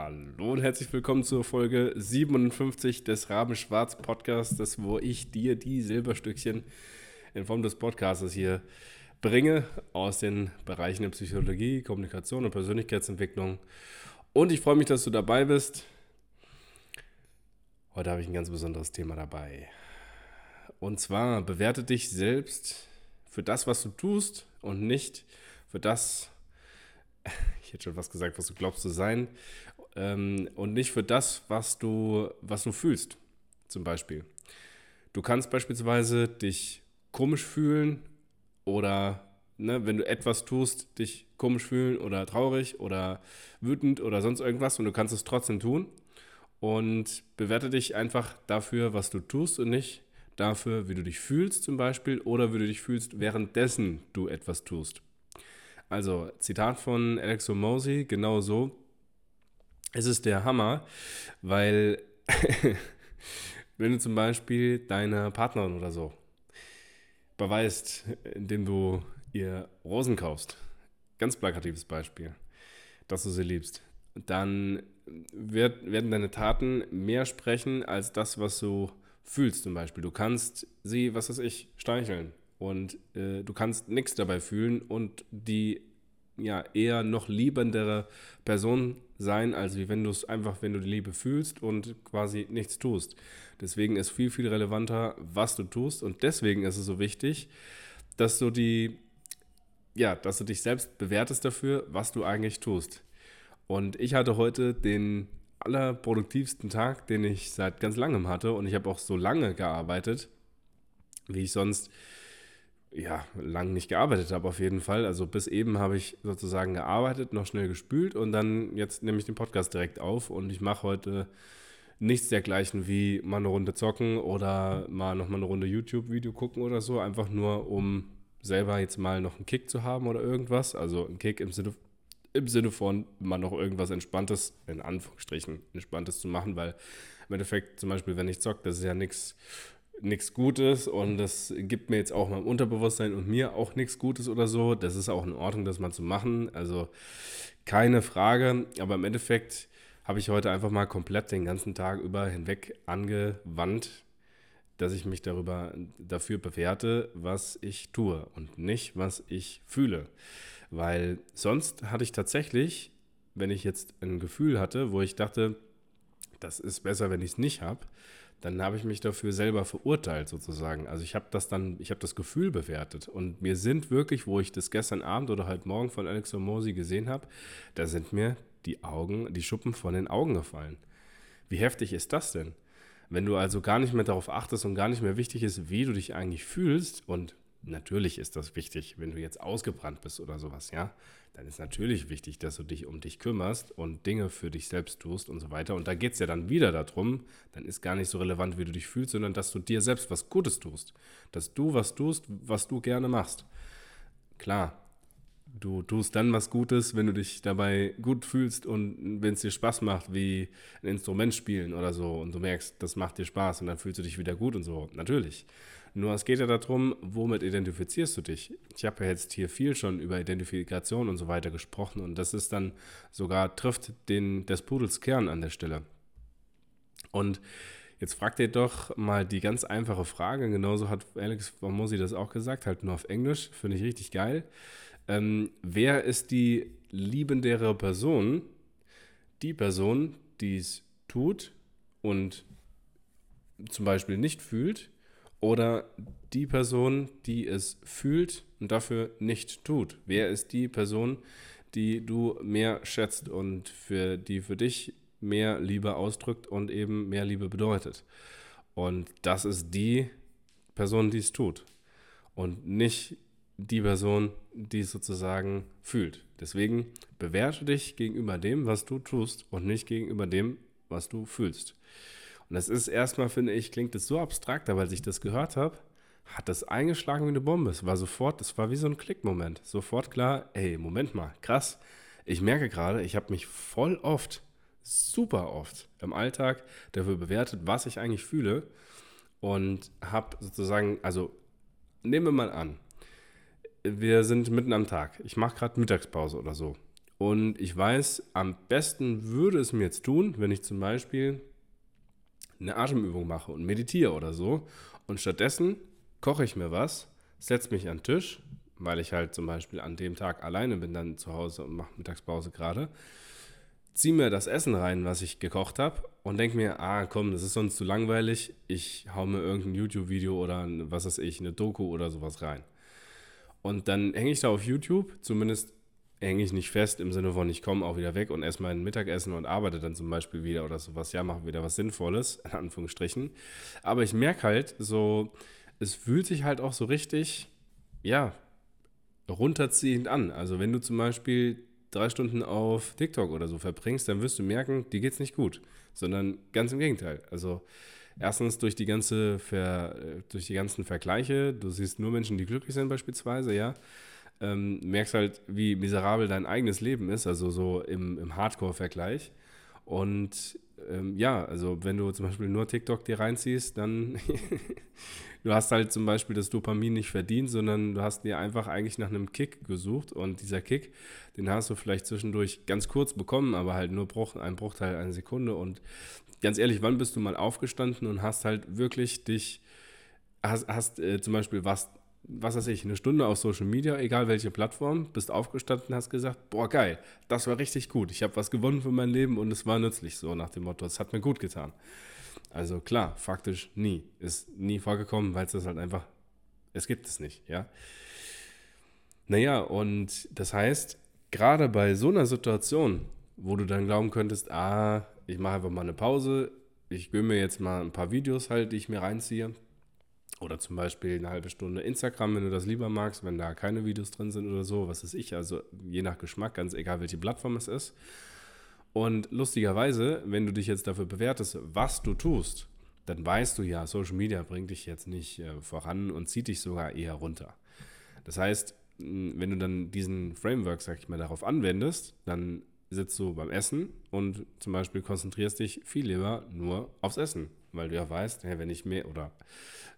Hallo und herzlich willkommen zur Folge 57 des Rabenschwarz Podcasts, wo ich dir die Silberstückchen in Form des Podcasts hier bringe aus den Bereichen der Psychologie, Kommunikation und Persönlichkeitsentwicklung. Und ich freue mich, dass du dabei bist. Heute habe ich ein ganz besonderes Thema dabei. Und zwar bewerte dich selbst für das, was du tust und nicht für das, ich hätte schon was gesagt, was du glaubst zu sein, ähm, und nicht für das, was du, was du fühlst, zum Beispiel. Du kannst beispielsweise dich komisch fühlen oder ne, wenn du etwas tust, dich komisch fühlen oder traurig oder wütend oder sonst irgendwas und du kannst es trotzdem tun und bewerte dich einfach dafür, was du tust und nicht dafür, wie du dich fühlst zum Beispiel oder wie du dich fühlst, währenddessen du etwas tust. Also Zitat von Alex Mosey, genau so. Es ist der Hammer, weil wenn du zum Beispiel deiner Partnerin oder so beweist, indem du ihr Rosen kaufst, ganz plakatives Beispiel, dass du sie liebst, dann wird, werden deine Taten mehr sprechen als das, was du fühlst zum Beispiel. Du kannst sie, was weiß ich, streicheln und äh, du kannst nichts dabei fühlen und die ja eher noch liebendere Person sein, als wie wenn du es einfach, wenn du die Liebe fühlst und quasi nichts tust. Deswegen ist viel, viel relevanter, was du tust und deswegen ist es so wichtig, dass du die, ja, dass du dich selbst bewertest dafür, was du eigentlich tust. Und ich hatte heute den allerproduktivsten Tag, den ich seit ganz langem hatte. Und ich habe auch so lange gearbeitet, wie ich sonst ja lang nicht gearbeitet habe auf jeden Fall. Also bis eben habe ich sozusagen gearbeitet, noch schnell gespült und dann jetzt nehme ich den Podcast direkt auf und ich mache heute nichts dergleichen wie mal eine Runde zocken oder mal noch mal eine Runde YouTube-Video gucken oder so, einfach nur um selber jetzt mal noch einen Kick zu haben oder irgendwas. Also ein Kick im Sinne im Sinne von mal noch irgendwas Entspanntes, in Anführungsstrichen, Entspanntes zu machen, weil im Endeffekt zum Beispiel, wenn ich zocke, das ist ja nichts nichts Gutes und das gibt mir jetzt auch meinem Unterbewusstsein und mir auch nichts Gutes oder so. Das ist auch in Ordnung, das mal zu machen. Also keine Frage. Aber im Endeffekt habe ich heute einfach mal komplett den ganzen Tag über hinweg angewandt, dass ich mich darüber dafür bewerte, was ich tue und nicht, was ich fühle. Weil sonst hatte ich tatsächlich, wenn ich jetzt ein Gefühl hatte, wo ich dachte, das ist besser, wenn ich es nicht habe, dann habe ich mich dafür selber verurteilt sozusagen. Also ich habe das dann, ich habe das Gefühl bewertet und mir sind wirklich, wo ich das gestern Abend oder halt morgen von Alex Mosi gesehen habe, da sind mir die Augen, die Schuppen von den Augen gefallen. Wie heftig ist das denn? Wenn du also gar nicht mehr darauf achtest und gar nicht mehr wichtig ist, wie du dich eigentlich fühlst und natürlich ist das wichtig, wenn du jetzt ausgebrannt bist oder sowas, ja, dann ist natürlich wichtig, dass du dich um dich kümmerst und Dinge für dich selbst tust und so weiter. Und da geht es ja dann wieder darum, dann ist gar nicht so relevant, wie du dich fühlst, sondern dass du dir selbst was Gutes tust. Dass du was tust, was du gerne machst. Klar, du tust dann was Gutes, wenn du dich dabei gut fühlst und wenn es dir Spaß macht, wie ein Instrument spielen oder so und du merkst, das macht dir Spaß und dann fühlst du dich wieder gut und so. Natürlich. Nur es geht ja darum, womit identifizierst du dich? Ich habe ja jetzt hier viel schon über Identifikation und so weiter gesprochen und das ist dann sogar trifft den des Pudels Kern an der Stelle. Und jetzt fragt ihr doch mal die ganz einfache Frage, genauso hat Alex Formosi das auch gesagt, halt nur auf Englisch, finde ich richtig geil. Ähm, wer ist die liebendere Person? Die Person, die es tut und zum Beispiel nicht fühlt oder die Person, die es fühlt und dafür nicht tut? Wer ist die Person, die du mehr schätzt und für die für dich mehr Liebe ausdrückt und eben mehr Liebe bedeutet? Und das ist die Person, die es tut und nicht die Person, die es sozusagen fühlt. Deswegen bewerte dich gegenüber dem, was du tust und nicht gegenüber dem, was du fühlst. Und das ist erstmal, finde ich, klingt es so abstrakt, aber als ich das gehört habe, hat das eingeschlagen wie eine Bombe. Es war sofort, es war wie so ein Klickmoment. Sofort klar, ey, Moment mal, krass. Ich merke gerade, ich habe mich voll oft, super oft im Alltag dafür bewertet, was ich eigentlich fühle. Und habe sozusagen, also nehmen wir mal an, wir sind mitten am Tag. Ich mache gerade Mittagspause oder so. Und ich weiß, am besten würde es mir jetzt tun, wenn ich zum Beispiel eine Atemübung mache und meditiere oder so. Und stattdessen koche ich mir was, setze mich an den Tisch, weil ich halt zum Beispiel an dem Tag alleine bin, dann zu Hause und mache Mittagspause gerade. Ziehe mir das Essen rein, was ich gekocht habe, und denke mir, ah komm, das ist sonst zu langweilig. Ich hau mir irgendein YouTube-Video oder was weiß ich, eine Doku oder sowas rein. Und dann hänge ich da auf YouTube, zumindest hänge ich nicht fest im Sinne von, ich komme auch wieder weg und esse mein Mittagessen und arbeite dann zum Beispiel wieder oder sowas. Ja, mache wieder was Sinnvolles, in Anführungsstrichen. Aber ich merke halt so, es fühlt sich halt auch so richtig, ja, runterziehend an. Also wenn du zum Beispiel drei Stunden auf TikTok oder so verbringst, dann wirst du merken, dir geht's nicht gut, sondern ganz im Gegenteil. Also erstens durch die ganze Ver, durch die ganzen Vergleiche, du siehst nur Menschen, die glücklich sind beispielsweise, ja, ähm, merkst halt, wie miserabel dein eigenes Leben ist, also so im, im Hardcore-Vergleich. Und ähm, ja, also wenn du zum Beispiel nur TikTok dir reinziehst, dann du hast halt zum Beispiel das Dopamin nicht verdient, sondern du hast dir einfach eigentlich nach einem Kick gesucht. Und dieser Kick, den hast du vielleicht zwischendurch ganz kurz bekommen, aber halt nur Bruch, ein Bruchteil einer Sekunde. Und ganz ehrlich, wann bist du mal aufgestanden und hast halt wirklich dich, hast, hast äh, zum Beispiel was was weiß ich, eine Stunde auf Social Media, egal welche Plattform, bist aufgestanden, hast gesagt, boah, geil, das war richtig gut. Ich habe was gewonnen für mein Leben und es war nützlich, so nach dem Motto, es hat mir gut getan. Also klar, faktisch nie. Ist nie vorgekommen, weil es das halt einfach, es gibt es nicht, ja. Naja, und das heißt, gerade bei so einer Situation, wo du dann glauben könntest, ah, ich mache einfach mal eine Pause, ich gönne mir jetzt mal ein paar Videos halt, die ich mir reinziehe, oder zum Beispiel eine halbe Stunde Instagram, wenn du das lieber magst, wenn da keine Videos drin sind oder so, was ist ich. Also je nach Geschmack, ganz egal, welche Plattform es ist. Und lustigerweise, wenn du dich jetzt dafür bewertest, was du tust, dann weißt du ja, Social Media bringt dich jetzt nicht äh, voran und zieht dich sogar eher runter. Das heißt, wenn du dann diesen Framework, sag ich mal, darauf anwendest, dann sitzt du beim Essen und zum Beispiel konzentrierst dich viel lieber nur aufs Essen, weil du ja weißt, wenn ich mehr oder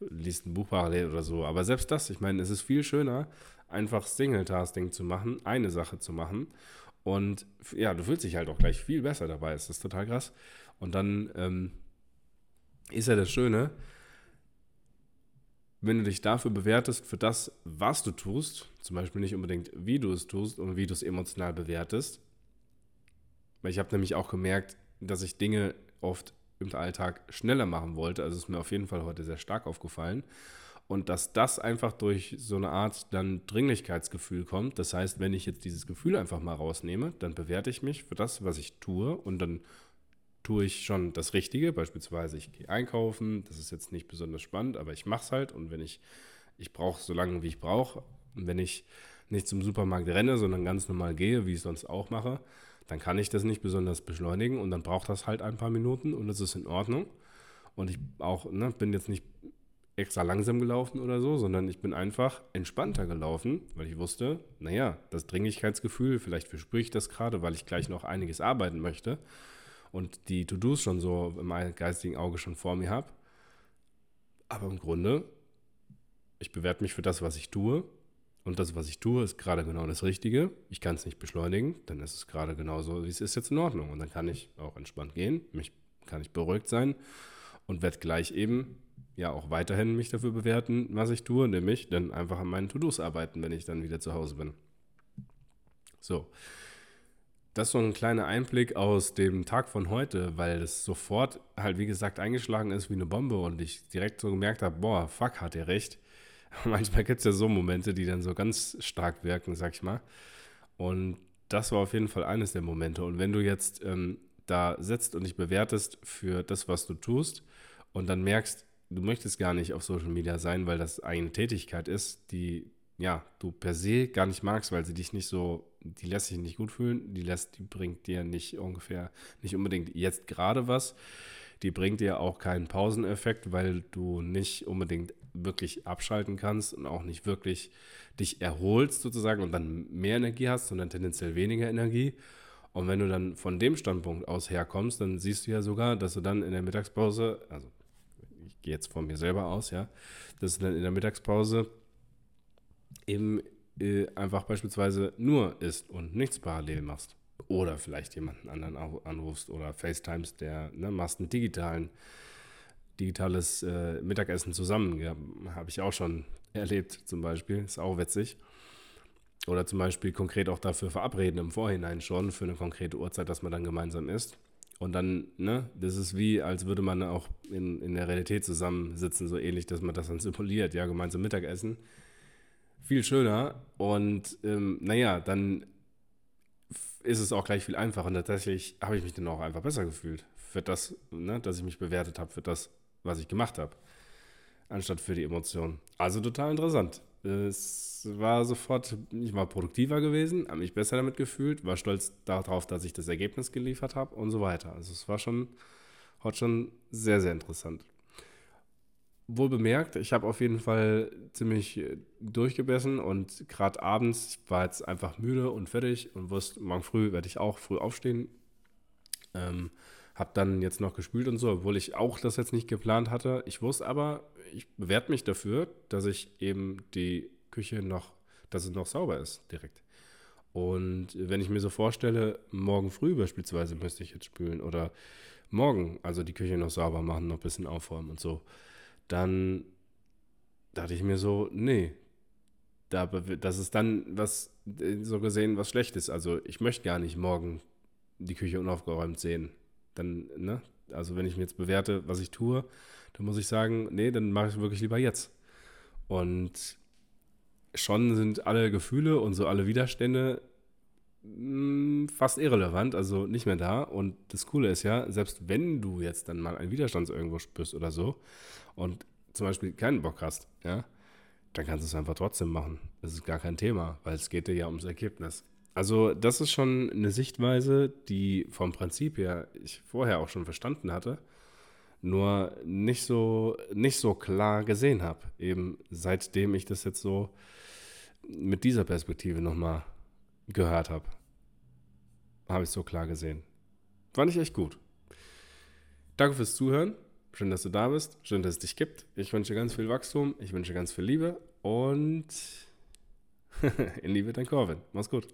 liest ein Buch parallel oder so. Aber selbst das, ich meine, es ist viel schöner, einfach Single-Tasking zu machen, eine Sache zu machen. Und ja, du fühlst dich halt auch gleich viel besser dabei. Es ist total krass. Und dann ähm, ist ja das Schöne, wenn du dich dafür bewertest, für das, was du tust, zum Beispiel nicht unbedingt, wie du es tust und wie du es emotional bewertest. Weil ich habe nämlich auch gemerkt, dass ich Dinge oft im Alltag schneller machen wollte. Also ist mir auf jeden Fall heute sehr stark aufgefallen. Und dass das einfach durch so eine Art dann Dringlichkeitsgefühl kommt. Das heißt, wenn ich jetzt dieses Gefühl einfach mal rausnehme, dann bewerte ich mich für das, was ich tue und dann tue ich schon das Richtige. Beispielsweise, ich gehe einkaufen. Das ist jetzt nicht besonders spannend, aber ich mache es halt. Und wenn ich, ich brauche so lange, wie ich brauche. Und wenn ich nicht zum Supermarkt renne, sondern ganz normal gehe, wie ich sonst auch mache, dann kann ich das nicht besonders beschleunigen und dann braucht das halt ein paar Minuten und das ist in Ordnung. Und ich auch, ne, bin jetzt nicht extra langsam gelaufen oder so, sondern ich bin einfach entspannter gelaufen, weil ich wusste, naja, das Dringlichkeitsgefühl, vielleicht verspüre ich das gerade, weil ich gleich noch einiges arbeiten möchte und die To-Dos schon so im geistigen Auge schon vor mir habe. Aber im Grunde, ich bewerte mich für das, was ich tue und das, was ich tue, ist gerade genau das Richtige. Ich kann es nicht beschleunigen, dann ist es gerade genauso, wie es ist jetzt in Ordnung. Und dann kann ich auch entspannt gehen, mich kann ich beruhigt sein und werde gleich eben ja auch weiterhin mich dafür bewerten, was ich tue, nämlich dann einfach an meinen To-Dos arbeiten, wenn ich dann wieder zu Hause bin. So. Das ist so ein kleiner Einblick aus dem Tag von heute, weil es sofort halt, wie gesagt, eingeschlagen ist wie eine Bombe und ich direkt so gemerkt habe, boah, fuck, hat er recht manchmal gibt es ja so Momente, die dann so ganz stark wirken, sag ich mal. Und das war auf jeden Fall eines der Momente. Und wenn du jetzt ähm, da sitzt und dich bewertest für das, was du tust und dann merkst, du möchtest gar nicht auf Social Media sein, weil das eine Tätigkeit ist, die ja, du per se gar nicht magst, weil sie dich nicht so, die lässt sich nicht gut fühlen, die lässt, die bringt dir nicht ungefähr, nicht unbedingt jetzt gerade was. Die bringt dir auch keinen Pauseneffekt, weil du nicht unbedingt wirklich abschalten kannst und auch nicht wirklich dich erholst sozusagen und dann mehr Energie hast, sondern tendenziell weniger Energie. Und wenn du dann von dem Standpunkt aus herkommst, dann siehst du ja sogar, dass du dann in der Mittagspause, also ich gehe jetzt von mir selber aus, ja, dass du dann in der Mittagspause eben äh, einfach beispielsweise nur isst und nichts parallel machst. Oder vielleicht jemanden anderen anrufst oder FaceTimes, der ne, machst einen digitalen, digitales äh, Mittagessen zusammen. Ja, Habe ich auch schon erlebt, zum Beispiel. Ist auch witzig. Oder zum Beispiel konkret auch dafür verabreden im Vorhinein schon für eine konkrete Uhrzeit, dass man dann gemeinsam isst. Und dann, ne, das ist wie, als würde man auch in, in der Realität zusammensitzen, so ähnlich, dass man das dann simuliert, ja, gemeinsam Mittagessen. Viel schöner und ähm, naja, dann ist es auch gleich viel einfacher. Und tatsächlich habe ich mich dann auch einfach besser gefühlt für das, ne, dass ich mich bewertet habe für das, was ich gemacht habe, anstatt für die Emotionen. Also total interessant. Es war sofort, ich war produktiver gewesen, habe mich besser damit gefühlt, war stolz darauf, dass ich das Ergebnis geliefert habe und so weiter. Also es war schon, heute schon sehr, sehr interessant. Wohl bemerkt, ich habe auf jeden Fall ziemlich äh, durchgebissen und gerade abends, war jetzt einfach müde und fertig und wusste, morgen früh werde ich auch früh aufstehen. Ähm, habe dann jetzt noch gespült und so, obwohl ich auch das jetzt nicht geplant hatte. Ich wusste aber, ich bewerte mich dafür, dass ich eben die Küche noch, dass es noch sauber ist direkt. Und wenn ich mir so vorstelle, morgen früh beispielsweise müsste ich jetzt spülen oder morgen, also die Küche noch sauber machen, noch ein bisschen aufräumen und so, dann dachte ich mir so, nee, da, das ist dann was, so gesehen, was Schlechtes. Also ich möchte gar nicht morgen die Küche unaufgeräumt sehen. Dann, ne? Also wenn ich mir jetzt bewerte, was ich tue, dann muss ich sagen, nee, dann mache ich es wirklich lieber jetzt. Und schon sind alle Gefühle und so alle Widerstände mh, hm, fast irrelevant, also nicht mehr da. Und das Coole ist ja, selbst wenn du jetzt dann mal einen Widerstand irgendwo spürst oder so und zum Beispiel keinen Bock hast, ja, dann kannst du es einfach trotzdem machen. Das ist gar kein Thema, weil es geht dir ja ums Ergebnis. Also das ist schon eine Sichtweise, die vom Prinzip her ich vorher auch schon verstanden hatte, nur nicht so, nicht so klar gesehen habe. Eben seitdem ich das jetzt so mit dieser Perspektive nochmal gehört habe, habe ich so klar gesehen. Fand ich echt gut. Danke fürs Zuhören. Schön, dass du da bist. Schön, dass es dich gibt. Ich wünsche ganz viel Wachstum. Ich wünsche ganz viel Liebe und in Liebe dein Corvin. Mach's gut.